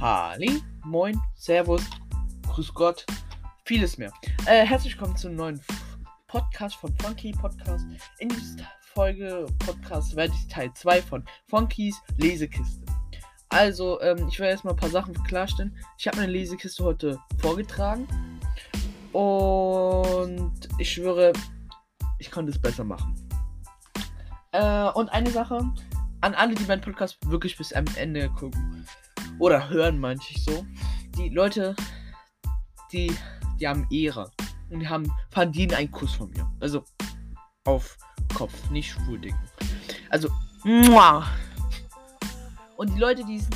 Halli, moin, servus, grüß Gott, vieles mehr. Äh, herzlich willkommen zum neuen Podcast von Funky Podcast. In dieser Folge Podcast werde ich Teil 2 von Funkys Lesekiste. Also, ähm, ich werde erstmal ein paar Sachen klarstellen. Ich habe meine Lesekiste heute vorgetragen. Und ich schwöre, ich konnte es besser machen. Äh, und eine Sache, an alle, die meinen Podcast wirklich bis am Ende gucken oder hören, manche so. Die Leute, die, die haben Ehre und die haben verdienen einen Kuss von mir. Also auf Kopf, nicht schwul Also, muah. Und die Leute, die es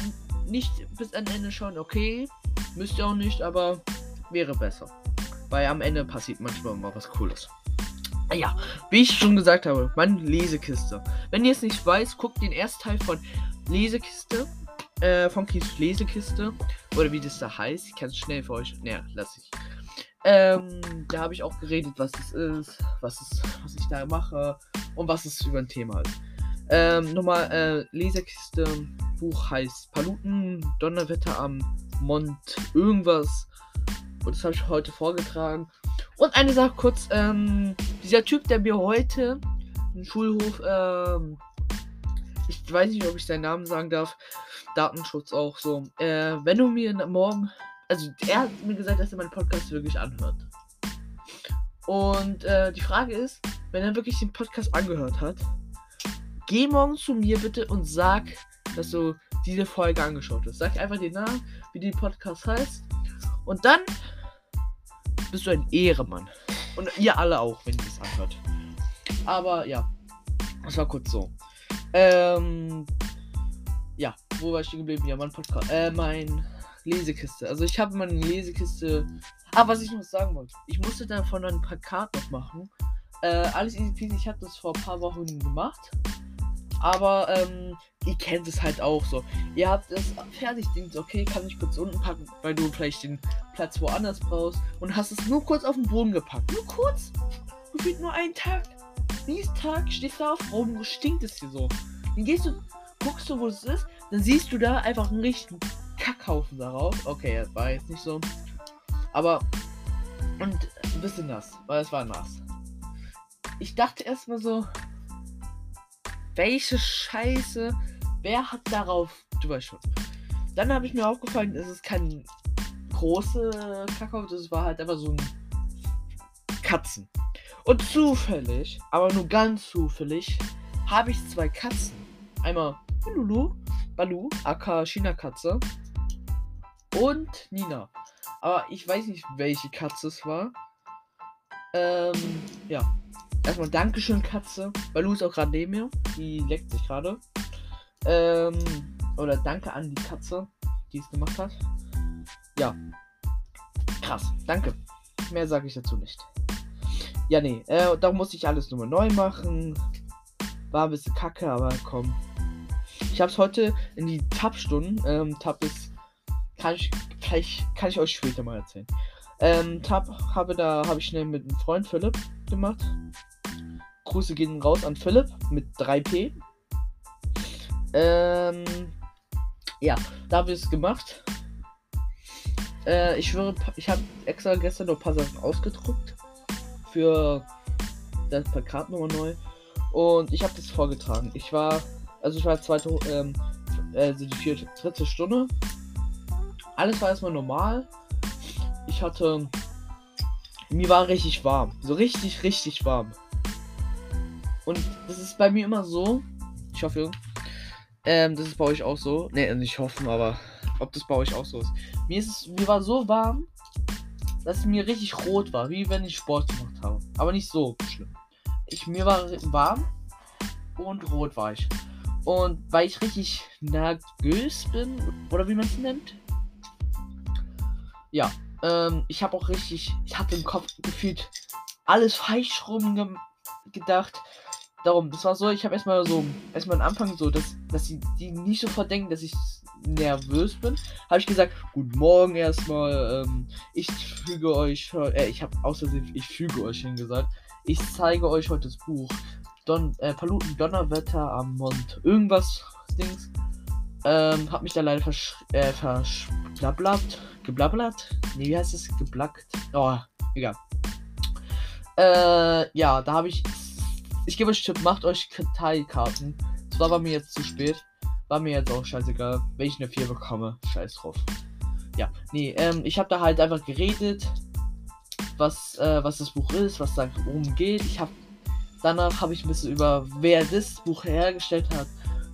nicht bis am Ende schauen, okay, müsst ihr auch nicht, aber wäre besser. Weil am Ende passiert manchmal mal was Cooles. Ah ja, wie ich schon gesagt habe, meine Lesekiste. Wenn ihr es nicht weiß, guckt den ersten Teil von Lesekiste. Äh, Kies Lesekiste. Oder wie das da heißt. Ich kann es schnell für euch. Naja, lass ich. Ähm, da habe ich auch geredet, was es ist, was es, was ich da mache und was es über ein Thema ist. Ähm, nochmal, äh, Lesekiste, Buch heißt Paluten, Donnerwetter am Mond, irgendwas. Und das habe ich heute vorgetragen. Und eine Sache kurz, ähm, dieser Typ, der mir heute im Schulhof, ähm, ich weiß nicht, ob ich seinen Namen sagen darf, Datenschutz auch so, äh, wenn du mir morgen, also er hat mir gesagt, dass er meinen Podcast wirklich anhört. Und äh, die Frage ist, wenn er wirklich den Podcast angehört hat, geh morgen zu mir bitte und sag, dass du diese Folge angeschaut hast. Sag einfach den Namen, wie die Podcast heißt. Und dann bist du ein Ehremann. Und ihr alle auch, wenn ihr es anhört. Aber ja, das war kurz so. Ähm, ja, wo war ich stehen geblieben? Ja, mein Podcast, äh, mein Lesekiste. Also ich habe meine Lesekiste. Ah, was ich noch sagen wollte. Ich musste davon ein paar Karten noch machen. Äh, alles easy peasy. Ich habe das vor ein paar Wochen gemacht. Aber ähm, ihr kennt es halt auch so. Ihr habt es fertig, denkt, okay, kann ich kurz unten packen, weil du vielleicht den Platz woanders brauchst und hast es nur kurz auf den Boden gepackt. Nur kurz. Gefühlt nur einen Tag. Nächsten Tag stehst du auf, warum stinkt es hier so? Dann gehst du, guckst du, wo es ist, dann siehst du da einfach einen richtigen Kackhaufen darauf. Okay, das war jetzt nicht so. Aber, und ein bisschen nass, weil es war nass. Ich dachte erstmal so, welche Scheiße, wer hat darauf, du weißt schon. Dann habe ich mir aufgefallen, es ist kein große Kakao, das war halt einfach so ein Katzen. Und zufällig, aber nur ganz zufällig, habe ich zwei Katzen. Einmal Lulu, Balu, aka China-Katze und Nina. Aber ich weiß nicht, welche Katze es war. Ähm, ja. Erstmal Dankeschön, Katze. Balu ist auch gerade neben mir. Die leckt sich gerade. Ähm, oder danke an die Katze, die es gemacht hat. Ja. Krass. Danke. Mehr sage ich dazu nicht. Ja, nee. Äh, da musste ich alles nochmal neu machen. War ein bisschen kacke, aber komm. Ich habe es heute in die Tab-Stunden. Ähm, Tab ist. Kann ich, ich, kann ich euch später mal erzählen. Ähm, Tab habe da habe ich schnell mit einem Freund Philipp gemacht. Grüße gehen raus an Philipp mit 3P. Ähm, ja, da habe ich es gemacht. Äh, ich schwöre, ich habe extra gestern noch ein paar Sachen ausgedruckt. Für das Plakat nochmal neu. Und ich habe das vorgetragen. Ich war, also ich war zweite, ähm, also die vierte, dritte Stunde. Alles war erstmal normal. Ich hatte, mir war richtig warm. So richtig, richtig warm. Und das ist bei mir immer so. Ich hoffe, ähm, das ist bei euch auch so. Ne, nicht hoffen, aber ob das bei euch auch so ist. Mir ist es, mir war so warm, dass mir richtig rot war, wie wenn ich Sport gemacht habe. Aber nicht so schlimm. Ich, mir war warm und rot war ich. Und weil ich richtig nervös bin, oder wie man es nennt. Ja, ähm, ich habe auch richtig, ich hatte im Kopf gefühlt alles falsch rum gedacht. Darum, das war so, ich habe erstmal so, erstmal am Anfang so, dass, dass die, die nicht sofort denken, dass ich nervös bin, habe ich gesagt, guten Morgen erstmal, ähm, ich füge euch, äh, ich habe außerdem, ich füge euch hingesagt, ich zeige euch heute das Buch, Don, äh, Paluten Donnerwetter am Mond, irgendwas, Dings, Ähm, hab mich da leider versch äh, verschblabbert. Geblabbert? Nee, wie heißt es? Geblackt? Oh, egal. Äh, ja, da habe ich. Ich gebe euch Tipp, macht euch Karteikarten. Das war bei mir jetzt zu spät. War mir jetzt auch scheißegal, wenn ich eine 4 bekomme. Scheiß drauf. Ja, nee, ähm, ich habe da halt einfach geredet, was, äh, was das Buch ist, was da oben geht. Ich habe danach habe ich ein bisschen über wer das Buch hergestellt hat,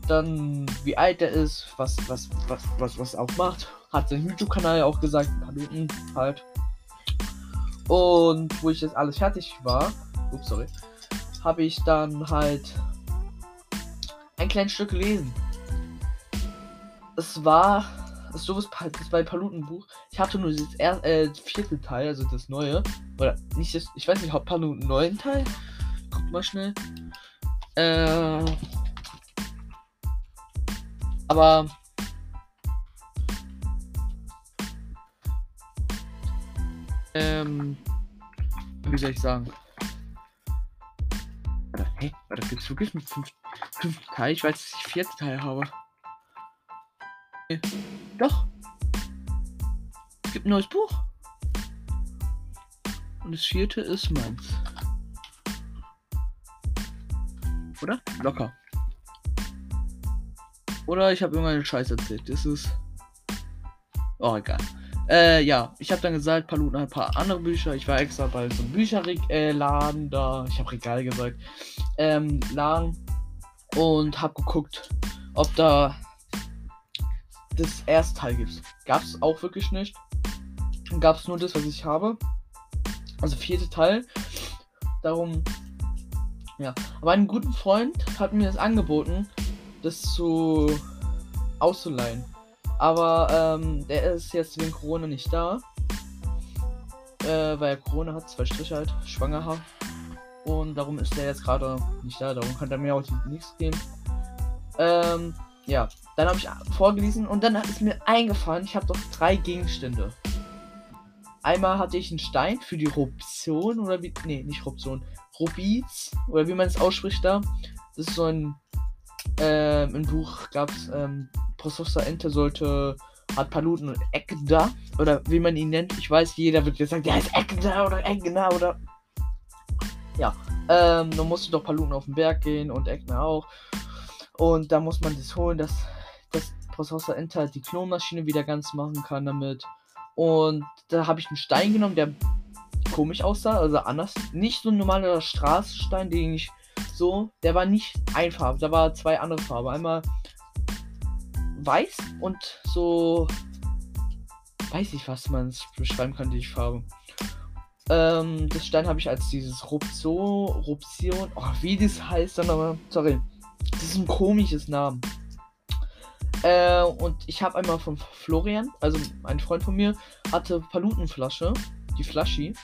dann wie alt er ist, was was was was was auch macht. Hat sein YouTube-Kanal ja auch gesagt, ein paar Minuten halt. Und wo ich jetzt alles fertig war, ups, sorry, habe ich dann halt ein kleines Stück gelesen. Es war so das bei Palutenbuch. Ich hatte nur das er, äh, vierte Teil, also das neue. Oder nicht das, ich weiß nicht, ob Paluten neuen Teil. Mal schnell. Äh. Aber. Ähm. Wie soll ich sagen? Warte, hä? Warte, gibt's wirklich einen fünften, fünften Teil? Ich weiß, dass ich vierten Teil habe. Doch. Es gibt ein neues Buch. Und das vierte ist meins. Oder? Locker. Oder ich habe irgendeinen Scheiß erzählt. Das ist. Oh, egal. Äh, ja, ich habe dann gesagt, Paluten hat ein paar andere Bücher. Ich war extra bei so einem Bücherladen äh, da. Ich habe Regal gesagt. Ähm, Laden. Und habe geguckt, ob da das erste Teil gibt. Gab es auch wirklich nicht. Gab es nur das, was ich habe. Also vierte Teil. Darum, ja. Aber ein guter Freund hat mir das angeboten, das zu auszuleihen. Aber ähm, der ist jetzt wegen Corona nicht da. Äh, weil Corona hat, zwei Striche halt, schwanger. Und darum ist der jetzt gerade nicht da. Darum kann er mir auch nichts geben. Ähm, ja, dann habe ich vorgelesen und dann ist mir eingefallen, ich habe doch drei Gegenstände. Einmal hatte ich einen Stein für die Ruption oder wie. Nee, nicht Ruption. Rubiz oder wie man es ausspricht da. Das ist so ein. Äh, Im Buch gab es. Ähm, Professor Ente sollte. Hat Paluten und Eckda. Oder wie man ihn nennt. Ich weiß, jeder wird gesagt, der heißt Eckda oder Eckda oder. Ja. Ähm, dann musste doch Paluten auf den Berg gehen und Eckner auch. Und da muss man das holen, dass das Prozessor Enter die Klonmaschine wieder ganz machen kann damit. Und da habe ich einen Stein genommen, der komisch aussah, also anders. Nicht so ein normaler Straßenstein, den ich so. Der war nicht einfarbig, da war zwei andere Farben. Einmal weiß und so. Weiß ich, was man beschreiben kann, die Farbe. Ähm, das Stein habe ich als dieses Ruption, Ruption, oh, wie das heißt dann aber, sorry, das ist ein komisches Name. Äh, und ich habe einmal von Florian, also ein Freund von mir, hatte Palutenflasche, die Flaschi.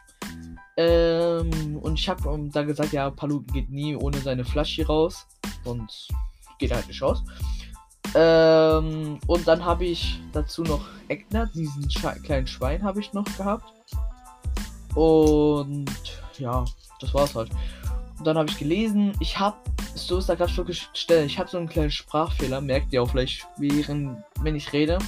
Ähm, und ich habe um, da gesagt, ja, Paluten geht nie ohne seine Flaschi raus. Und geht halt nicht raus. Ähm, und dann habe ich dazu noch Eckner, diesen Sche kleinen Schwein habe ich noch gehabt. Und ja, das war's halt. Und dann habe ich gelesen, ich habe so ist da gerade wirklich Stelle. Ich habe so einen kleinen Sprachfehler, merkt ihr auch vielleicht, während, wenn ich rede,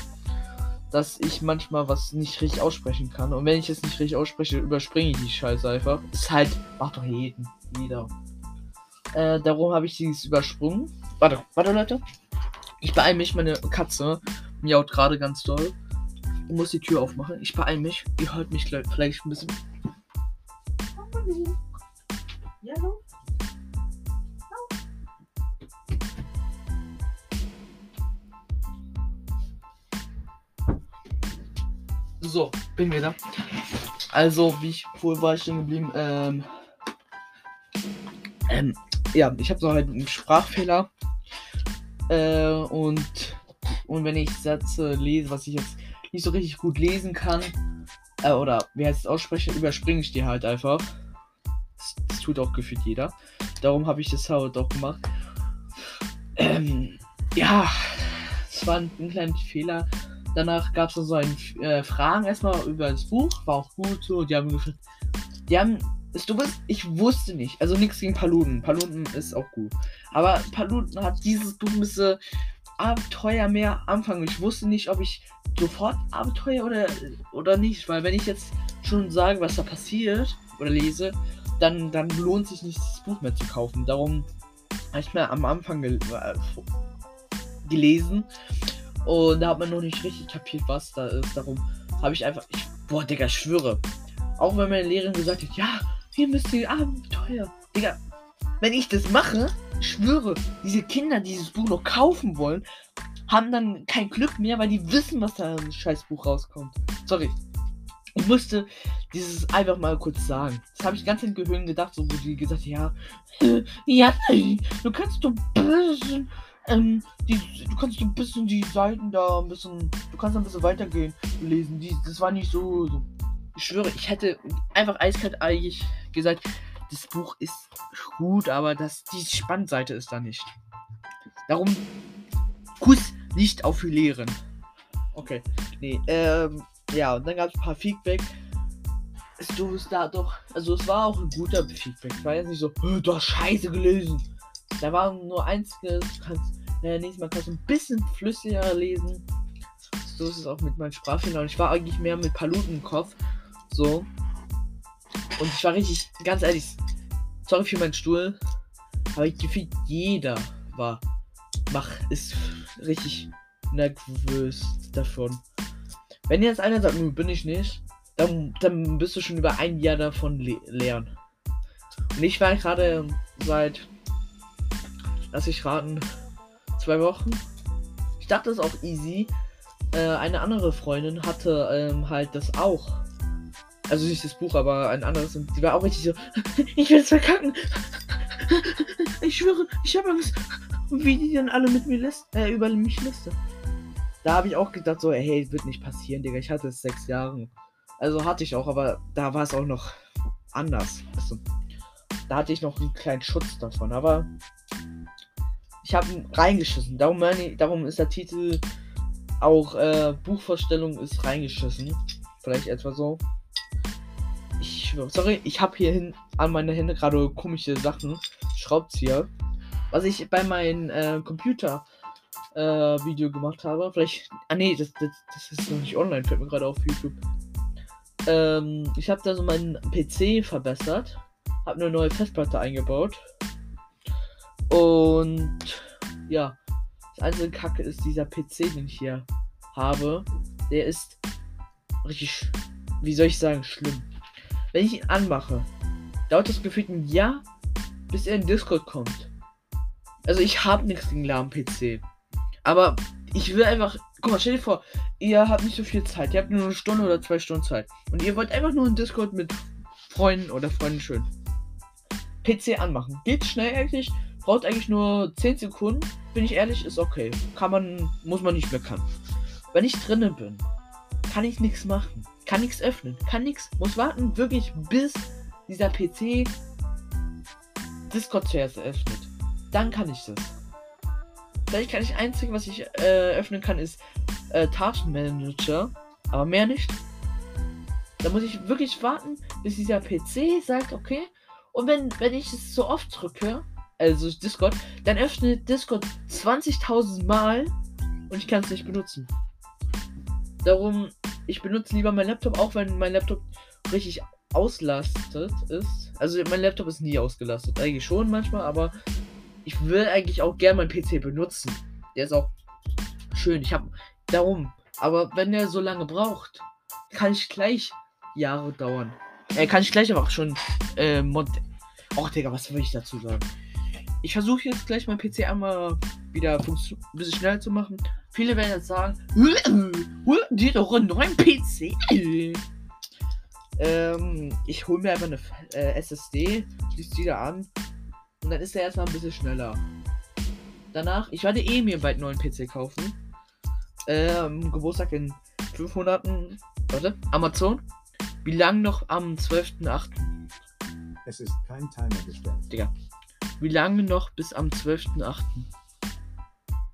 dass ich manchmal was nicht richtig aussprechen kann. Und wenn ich es nicht richtig ausspreche, überspringe ich die Scheiße einfach. Ist halt, macht doch jeden, jeder. Äh, darum habe ich dieses übersprungen. Warte, warte, Leute. Ich beeile mich, meine Katze miaut gerade ganz doll. Ich muss die Tür aufmachen. Ich beeile mich. Ihr hört mich vielleicht ein bisschen. So, bin wieder. Also, wie ich wohl war ich stehen geblieben. Ähm, ähm, ja, ich habe so halt einen Sprachfehler. Äh, und, und wenn ich Sätze lese, was ich jetzt nicht so richtig gut lesen kann, äh, oder wie heißt es aussprechen, überspringe ich die halt einfach. Das, das tut auch gefühlt jeder. Darum habe ich das halt auch gemacht. Ähm, ja, es war ein, ein kleiner Fehler. Danach gab es so ein äh, Fragen erstmal über das Buch, war auch gut so. Die haben gefragt, die haben, ist du bist, ich wusste nicht, also nichts gegen Paluten. Paluten ist auch gut. Aber Paluten hat dieses Buch ein bisschen Abenteuer mehr anfangen. Ich wusste nicht, ob ich sofort Abenteuer oder, oder nicht, weil wenn ich jetzt schon sage, was da passiert oder lese, dann, dann lohnt sich nicht, das Buch mehr zu kaufen. Darum habe ich mir am Anfang gel äh, gelesen und da hat man noch nicht richtig kapiert, was da ist. Darum habe ich einfach, ich, boah, Digga, ich schwöre. Auch wenn meine Lehrerin gesagt hat, ja, wir müssen die Abenteuer. Digga, wenn ich das mache, schwöre, diese Kinder, die dieses Buch noch kaufen wollen, haben dann kein Glück mehr, weil die wissen, was da im Scheißbuch rauskommt. Sorry. Ich musste dieses einfach mal kurz sagen. Das habe ich ganz in Gehirn gedacht, so wo die gesagt ja, ja, du kannst ein bisschen, ähm, die, du kannst ein bisschen die Seiten da ein bisschen, du kannst ein bisschen weitergehen lesen. Die, das war nicht so, so. Ich schwöre, ich hätte einfach eiskalt eigentlich gesagt, das Buch ist gut, aber das, die Spannseite ist da nicht. Darum Kuss nicht auf Lehren. Okay. Nee, ähm, ja, und dann gab es ein paar Feedback. Du bist da doch. Also es war auch ein guter Feedback. Es war jetzt nicht so, du hast scheiße gelesen. Da war nur eins, du kannst, äh, nächstes Mal kannst du ein bisschen flüssiger lesen. So ist es auch mit meinen Sprachfehlern. Ich war eigentlich mehr mit Paluten im Kopf. So. Und ich war richtig, ganz ehrlich, sorry für meinen Stuhl, aber ich gefühlt jeder war, mach, ist richtig nervös davon. Wenn jetzt einer sagt, bin ich nicht, dann, dann bist du schon über ein Jahr davon le lernen. Und ich war gerade seit, lass ich raten, zwei Wochen. Ich dachte, ist auch easy. Äh, eine andere Freundin hatte ähm, halt das auch. Also nicht das Buch, aber ein anderes. Und die war auch richtig so, ich will es verkacken. Ich schwöre, ich habe Angst. Wie die dann alle mit mir lässt, äh, über mich lässt. Da habe ich auch gedacht, so, hey, wird nicht passieren, Digga. Ich hatte es sechs Jahre. Also hatte ich auch, aber da war es auch noch anders. Also, da hatte ich noch einen kleinen Schutz davon, aber ich habe ihn reingeschissen. Darum, meine, darum ist der Titel auch äh, Buchvorstellung ist reingeschissen. Vielleicht etwa so. Ich sorry, ich habe hier an meine Hände gerade komische Sachen. Schraubzieher. Was ich bei meinem äh, Computer äh, Video gemacht habe. Vielleicht. Ah nee, das, das, das ist noch nicht online, fällt mir gerade auf YouTube. Ähm, ich habe da so meinen PC verbessert. Habe eine neue Festplatte eingebaut. Und ja, das einzige Kacke ist dieser PC, den ich hier habe. Der ist richtig, wie soll ich sagen, schlimm. Wenn ich ihn anmache, dauert das gefühlt ein Jahr, bis er in Discord kommt. Also ich habe nichts gegen lahm PC. Aber ich will einfach. Guck mal, stell dir vor, ihr habt nicht so viel Zeit. Ihr habt nur eine Stunde oder zwei Stunden Zeit. Und ihr wollt einfach nur in Discord mit Freunden oder Freunden schön. PC anmachen. Geht schnell eigentlich. Braucht eigentlich nur 10 Sekunden. Bin ich ehrlich, ist okay. Kann man, muss man nicht mehr kann. Wenn ich drinnen bin, kann ich nichts machen. Kann nichts öffnen. Kann nichts. Muss warten, wirklich, bis dieser PC Discord zuerst öffnet. Dann kann ich das. Vielleicht kann ich einzig, was ich äh, öffnen kann, ist äh, Taskmanager. Aber mehr nicht. Da muss ich wirklich warten, bis dieser PC sagt, okay. Und wenn, wenn ich es so oft drücke, also Discord, dann öffnet Discord 20.000 Mal und ich kann es nicht benutzen. Darum, ich benutze lieber meinen Laptop, auch wenn mein Laptop richtig auslastet ist. Also mein Laptop ist nie ausgelastet. Eigentlich schon manchmal, aber ich will eigentlich auch gerne meinen PC benutzen. Der ist auch schön. Ich habe darum. Aber wenn der so lange braucht, kann ich gleich Jahre dauern. Äh, kann ich gleich einfach schon äh, Mod. Och, Digga, was will ich dazu sagen? Ich versuche jetzt gleich mein PC einmal wieder ein bisschen schneller zu machen. Viele werden jetzt sagen, dir doch einen neuen PC. Ähm, ich hole mir einfach eine äh, SSD, schließe die da an und dann ist er erstmal ein bisschen schneller. Danach, ich werde eh mir bald einen neuen PC kaufen. Ähm, Geburtstag in 5 Monaten. Warte, Amazon. Wie lang noch am 12.8.? Es ist kein Timer gestellt. Digga. Wie lange noch bis am 12.8.?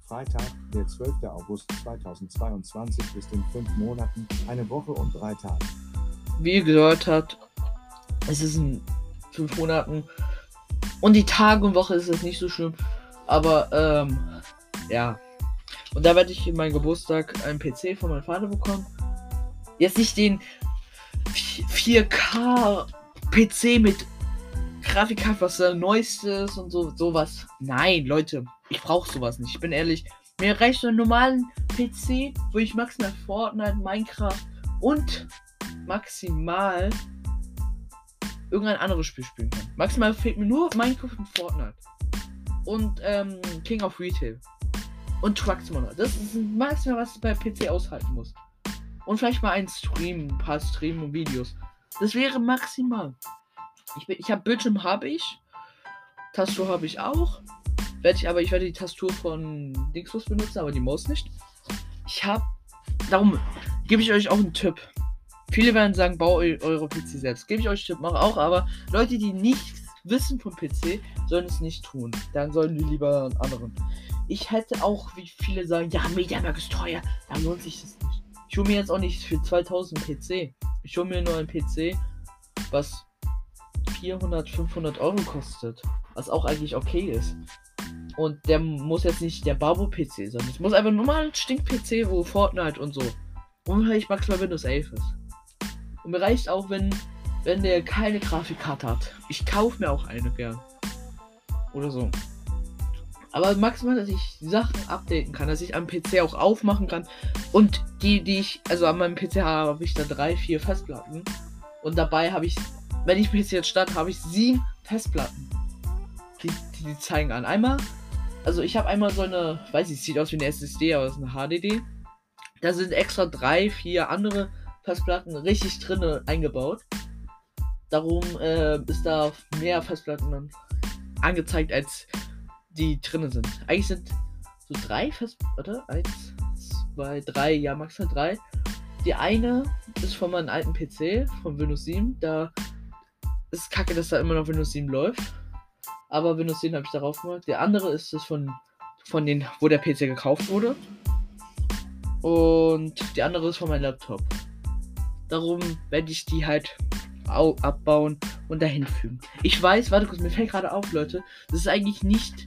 Freitag, der 12. August 2022 ist in 5 Monaten, eine Woche und 3 Tage. Wie ihr gehört habt, es ist in 5 Monaten und die Tage und Woche ist es nicht so schlimm. Aber, ähm, ja. Und da werde ich in meinem Geburtstag einen PC von meinem Vater bekommen. Jetzt nicht den 4K PC mit Grafikkarte, was der neueste ist und so sowas. Nein, Leute, ich brauche sowas nicht. Ich bin ehrlich, mir reicht ein normalen PC, wo ich maximal Fortnite, Minecraft und maximal irgendein anderes Spiel spielen kann. Maximal fehlt mir nur Minecraft und Fortnite. Und ähm, King of Retail. Und Truck Simulator. Das ist maximal, was ich bei PC aushalten muss. Und vielleicht mal ein Stream, ein paar Stream und Videos. Das wäre maximal. Ich, ich habe Bildschirm habe ich. Tastatur habe ich auch. Werde ich aber, ich werde die Tastatur von Dingsbus benutzen, aber die Maus nicht. Ich habe. Darum gebe ich euch auch einen Tipp. Viele werden sagen, bau eure PC selbst. Gebe ich euch Tipp, mache auch, aber Leute, die nichts wissen vom PC, sollen es nicht tun. Dann sollen die lieber einen anderen. Ich hätte auch, wie viele sagen, ja, Mediamarkt ist teuer, da lohnt sich das nicht. Ich hole mir jetzt auch nicht für 2000 PC. Ich hole mir nur einen PC, was 400, 500 Euro kostet. Was auch eigentlich okay ist. Und der muss jetzt nicht der Babo-PC sein. Es muss einfach nur mal ein Stink-PC, wo Fortnite und so. Und ich maximal Windows 11 ist. Und mir reicht auch, wenn, wenn der keine Grafikkarte hat. Ich kaufe mir auch eine gern. Oder so. Aber maximal, dass ich Sachen updaten kann, dass ich am PC auch aufmachen kann. Und die, die ich, also an meinem PC habe, habe ich da drei, vier Festplatten. Und dabei habe ich, wenn ich PC jetzt starte, habe ich sieben Festplatten. Die, die, die zeigen an. Einmal, also ich habe einmal so eine, weiß ich, sieht aus wie eine SSD, aber es ist eine HDD. Da sind extra drei, vier andere Festplatten richtig drinne eingebaut. Darum äh, ist da mehr Festplatten angezeigt, als die drinnen sind. Eigentlich sind so drei Festplatten. Eins, zwei, drei, ja, maximal drei. Die eine ist von meinem alten PC, von Windows 7. Da ist kacke, dass da immer noch Windows 7 läuft. Aber Windows 10 habe ich darauf gemacht. Der andere ist es von, von den, wo der PC gekauft wurde. Und die andere ist von meinem Laptop. Darum werde ich die halt abbauen und dahin fügen. Ich weiß, warte kurz, mir fällt gerade auf, Leute. Das ist eigentlich nicht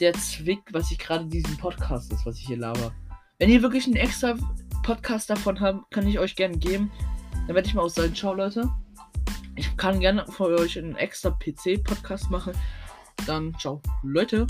der Zwick, was ich gerade diesen Podcast ist, was ich hier laber. Wenn ihr wirklich einen extra Podcast davon habt, kann ich euch gerne geben. Dann werde ich mal aus sagen, ciao Leute. Ich kann gerne für euch einen extra PC-Podcast machen. Dann ciao Leute.